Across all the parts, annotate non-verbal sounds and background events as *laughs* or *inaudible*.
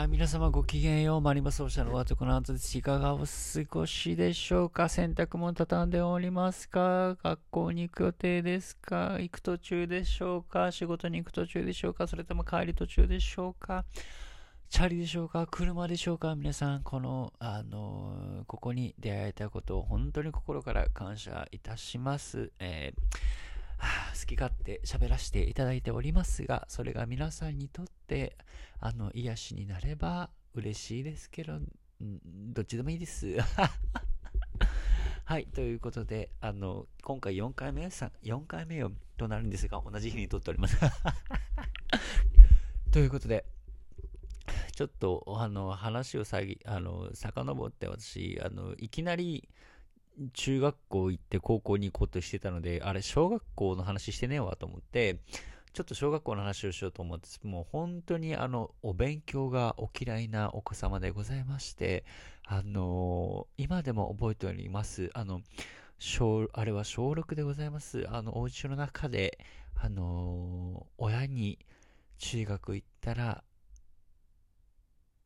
あ皆様ごきげんよう。マリマ奏者のワトコの後です。いかがお過ごしでしょうか？洗濯物畳んでおりますか？学校に行く予定ですか？行く途中でしょうか？仕事に行く途中でしょうか？それとも帰り途中でしょうか？チャリでしょうか？車でしょうか？皆さん、この、あのここに出会えたことを本当に心から感謝いたします。えー好き勝手喋らせていただいておりますが、それが皆さんにとって、あの、癒しになれば嬉しいですけど、どっちでもいいです。*laughs* はい、ということで、あの、今回4回目さ4回目となるんですが、同じ日に撮っております。*laughs* ということで、ちょっと、あの、話をさぎ、あの、遡って私、あの、いきなり、中学校行って高校に行こうとしてたので、あれ、小学校の話してねえわと思って、ちょっと小学校の話をしようと思って、もう本当にあの、お勉強がお嫌いなお子様でございまして、あのー、今でも覚えております。あの、小、あれは小6でございます。あの、お家の中で、あのー、親に中学行ったら、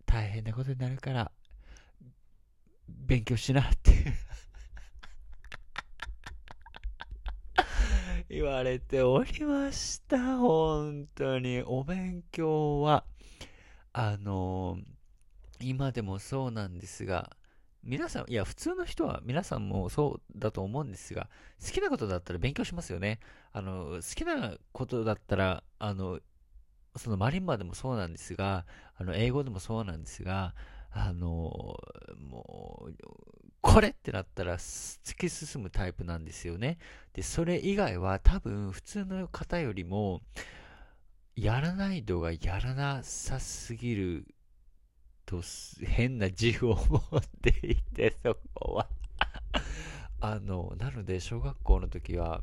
大変なことになるから、勉強しなっていう言われておりました。本当に。お勉強は、あの今でもそうなんですが、皆さん、いや、普通の人は皆さんもそうだと思うんですが、好きなことだったら勉強しますよね。あの、好きなことだったら、あの、そのマリンバでもそうなんですが、あの、英語でもそうなんですが、あの、もう、これってなったら突き進むタイプなんですよね。で、それ以外は多分普通の方よりも、やらない度がやらなさすぎると変な自負を持っていて、そこはあの、なので小学校の時は、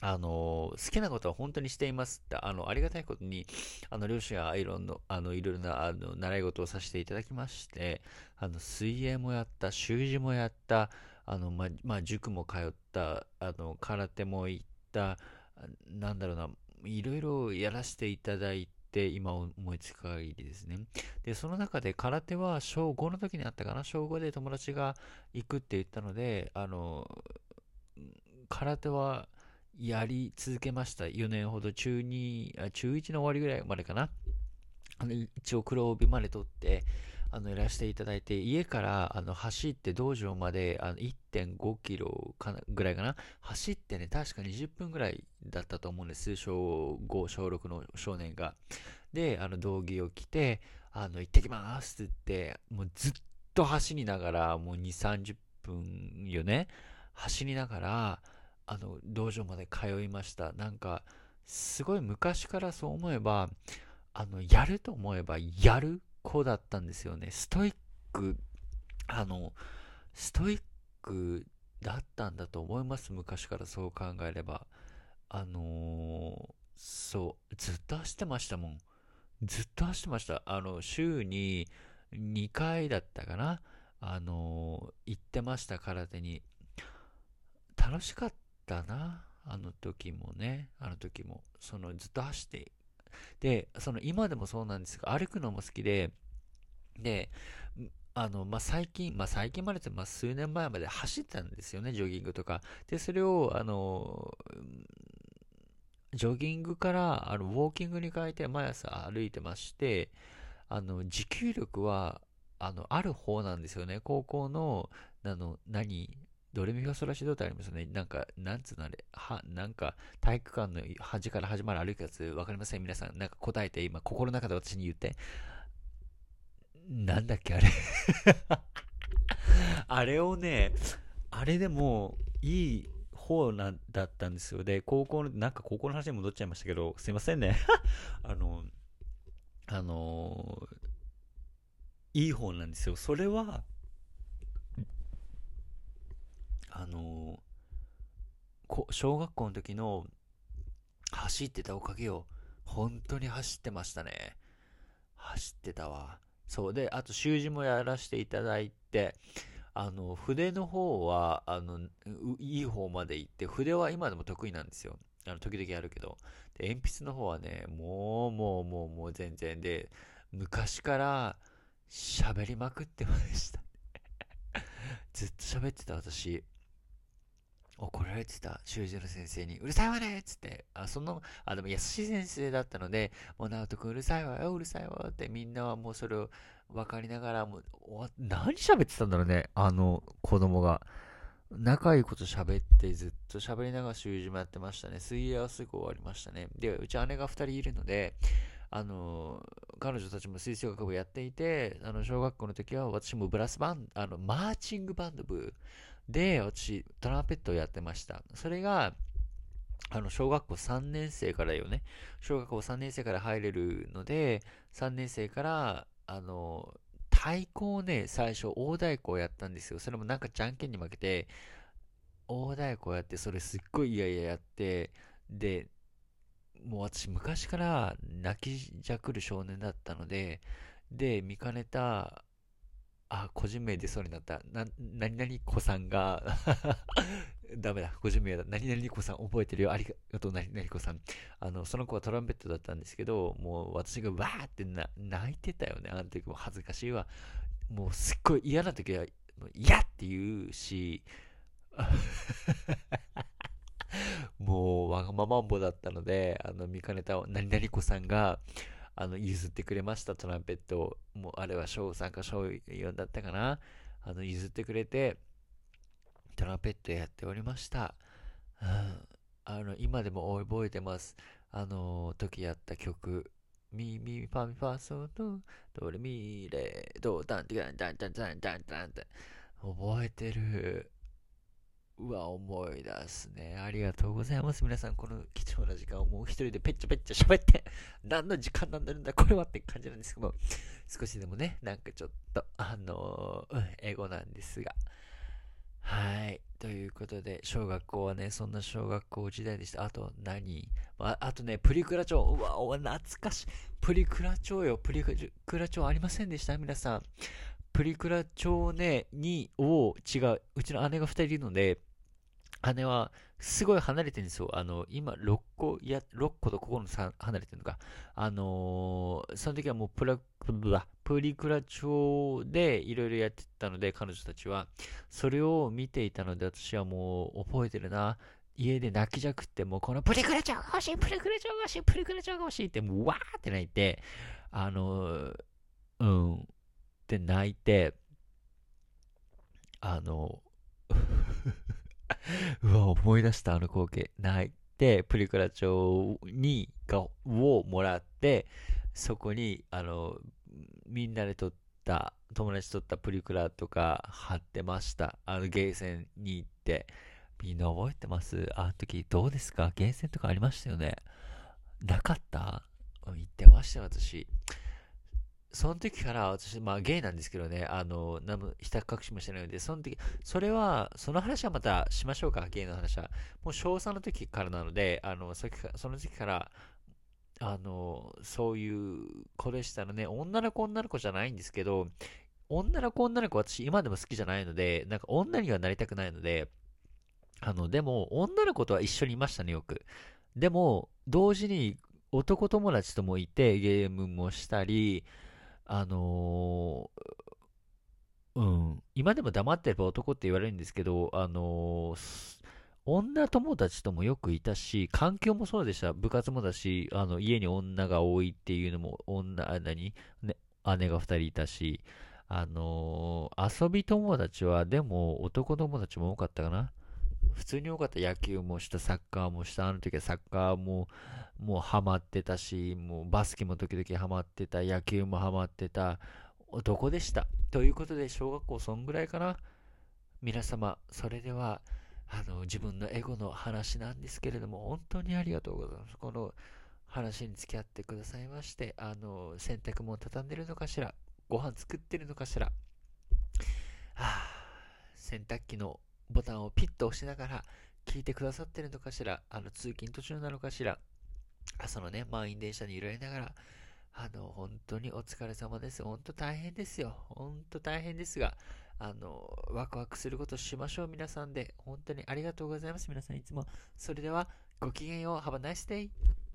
あの、好きなことは本当にしていますって、あの、ありがたいことに、あの、両親はアイロンの、あの、いろいろな、あの、習い事をさせていただきまして、あの、水泳もやった、習字もやった、あの、ま、まあ、塾も通った、あの、空手も行った、なんだろうな、いろいろやらせていただいて、今思いつく限りですね。で、その中で空手は小5の時にあったかな、小5で友達が行くって言ったので、あの、空手は、やり続けました。4年ほど中2、中1の終わりぐらいまでかな。一応黒帯まで取って、あの、やらせていただいて、家から、あの、走って道場まで、あの、1.5キロかな、ぐらいかな。走ってね、確か20分ぐらいだったと思うんです。小5、小6の少年が。で、あの、道着を着て、あの、行ってきますって言って、もうずっと走りながら、もう2、30分よね。走りながら、あの、道場まで通いました。なんか、すごい昔からそう思えば、あの、やると思えばやる子だったんですよね。ストイック、あの、ストイックだったんだと思います。昔からそう考えれば。あのー、そう、ずっと走ってましたもん。ずっと走ってました。あの、週に2回だったかな。あのー、行ってました、空手に。楽しかった。ったな。あの時もね、あの時も。そのずっと走って。で、その今でもそうなんですが、歩くのも好きで、で、あの、まあ、最近、まあ、最近までって、まあ、数年前まで走ってたんですよね、ジョギングとか。で、それを、あの、ジョギングから、あの、ウォーキングに変えて毎朝歩いてまして、あの、持久力は、あの、ある方なんですよね。高校の、あの、何、ドレミファソラシドってありますよね。なんか、なんつうのあれ、は、なんか、体育館の端から始まる歩くやつ、わかりません？皆さん。なんか答えて、今、心の中で私に言って。なんだっけ、あれ *laughs* あれをね、あれでも、いい方なだったんですよ。で、高校の、なんか高校の話に戻っちゃいましたけど、すいませんね。*laughs* あの、あの、いい方なんですよ。それは、あのこ小学校の時の走ってたおかげよ。本当に走ってましたね。走ってたわ。そう。で、あと習字もやらせていただいて、あの、筆の方は、あの、いい方まで行って、筆は今でも得意なんですよ。あの、時々やるけど。で、鉛筆の方はね、もう、もう、もう、もう全然で、昔から喋りまくってました。*laughs* ずっと喋ってた私。怒られてた修二の先生に、うるさいわねっつって、あ、その、あ、でも優しい先生だったので、もう直人くんうるさいわよ、うるさいわってみんなはもうそれを分かりながら、もう、何喋ってたんだろうね、あの子供が。仲いいこと喋ってずっと喋りながら習字もやってましたね。水泳はすぐ終わりましたね。で、うち姉が2人いるので、あの、彼女たちも吹奏楽部やっていて、あの、小学校の時は私もブラスバンド、あの、マーチングバンド部で、私、トランペットをやってました。それが、あの、小学校3年生からよね。小学校3年生から入れるので、3年生から、あの、太鼓をね、最初、大太鼓をやったんですよ。それもなんかじゃんけんに負けて、大太鼓をやって、それすっごい嫌々やって、で、もう私昔から泣きじゃくる少年だったので、で、見かねた、あ、個人名出そうになった。な、何々子さんが *laughs* ダメだ、個人名だ。何々子さん覚えてるよ。ありがとう、何々子さん。あの、その子はトランペットだったんですけど、もう私がわーって泣いてたよね。あの時も恥ずかしいわ。もうすっごい嫌な時は、嫌って言うし、*laughs* もうわがままんぼだったので、あの、見かねた何々子さんが、あの、譲ってくれました、トランペットを。もう、あれは小3か小4だったかな。あの、譲ってくれて、トランペットやっておりました。うん、あの、今でも覚えてます。あの、時やった曲。ミミファミファソドドレミレドダンダンダンダンダンダンダンって覚えてる。うわ、思い出すね。ありがとうございます。皆さん、この貴重な時間をもう一人でペッチャペッチャ喋って、何の時間なんだるんだ、これはって感じなんですけども、少しでもね、なんかちょっと、あのー、エゴなんですが。はい。ということで、小学校はね、そんな小学校時代でした。あと何、あ、あとね、プリクラ帳。うわ、お懐かしい。プリクラ帳よ。プリクラ帳ありませんでした？皆さん。プリクラ帳ね、に、を、違う。うちの姉が2人いるので、姉はすごい離れてるんですよ。あの、今6個、いや、6個と9個離れてるのか。あのー、その時はもうプラ、プリクラ帳でいろいろやってたので、彼女たちは。それを見ていたので、私はもう覚えてるな。家で泣きじゃくって、もうこのプリクラ帳が欲しい、プリクラ帳が欲しい、プリクラ帳が欲しいって、もうわーって泣いて、あのー、うん、って泣いて、あの、*laughs* うわ、思い出したあの光景。泣いて、プリクラ帳に、が、をもらって、そこに、あの、みんなで撮った、友達撮ったプリクラとか貼ってました。あの、ゲーセンに行って。みんな覚えてます？あの時どうですか？ゲーセンとかありましたよね？なかった？行ってました、私。その時から私、まあゲイなんですけどね、あの、何もひた隠しもしてないので、その時、それは、その話はまたしましょうか、ゲイの話は。もう小3の時からなので、あの、その時から、あの、そういう子でしたらね、女の子女の子じゃないんですけど、女の子女の子私今でも好きじゃないので、なんか女にはなりたくないので、あの、でも、女の子とは一緒にいましたね、よく。でも、同時に男友達ともいて、ゲームもしたり、あのー、うん、今でも黙ってれば男って言われるんですけど、あのー、女友達ともよくいたし、環境もそうでした。部活もだし、あの、家に女が多いっていうのも、女、何？ね、姉が二人いたし、あのー、遊び友達は、でも男友達も多かったかな。普通に多かった野球もした、サッカーもした、あの時はサッカーも、もうハマってたし、もうバスケも時々ハマってた、野球もハマってた、男でした？ということで、小学校そんぐらいかな。皆様、それでは、あの、自分のエゴの話なんですけれども、本当にありがとうございます。この話に付き合ってくださいまして、あの、洗濯物畳んでるのかしら、ご飯作ってるのかしら、はあ、洗濯機のボタンをピッと押しながら聞いてくださってるのかしら、あの、通勤途中なのかしら、朝のね、満員電車に揺られながら、あの、本当にお疲れ様です。本当大変ですよ。本当大変ですが、あの、ワクワクすることしましょう、皆さんで。本当にありがとうございます、皆さんいつも。それでは、ごきげんよう。Have a nice day!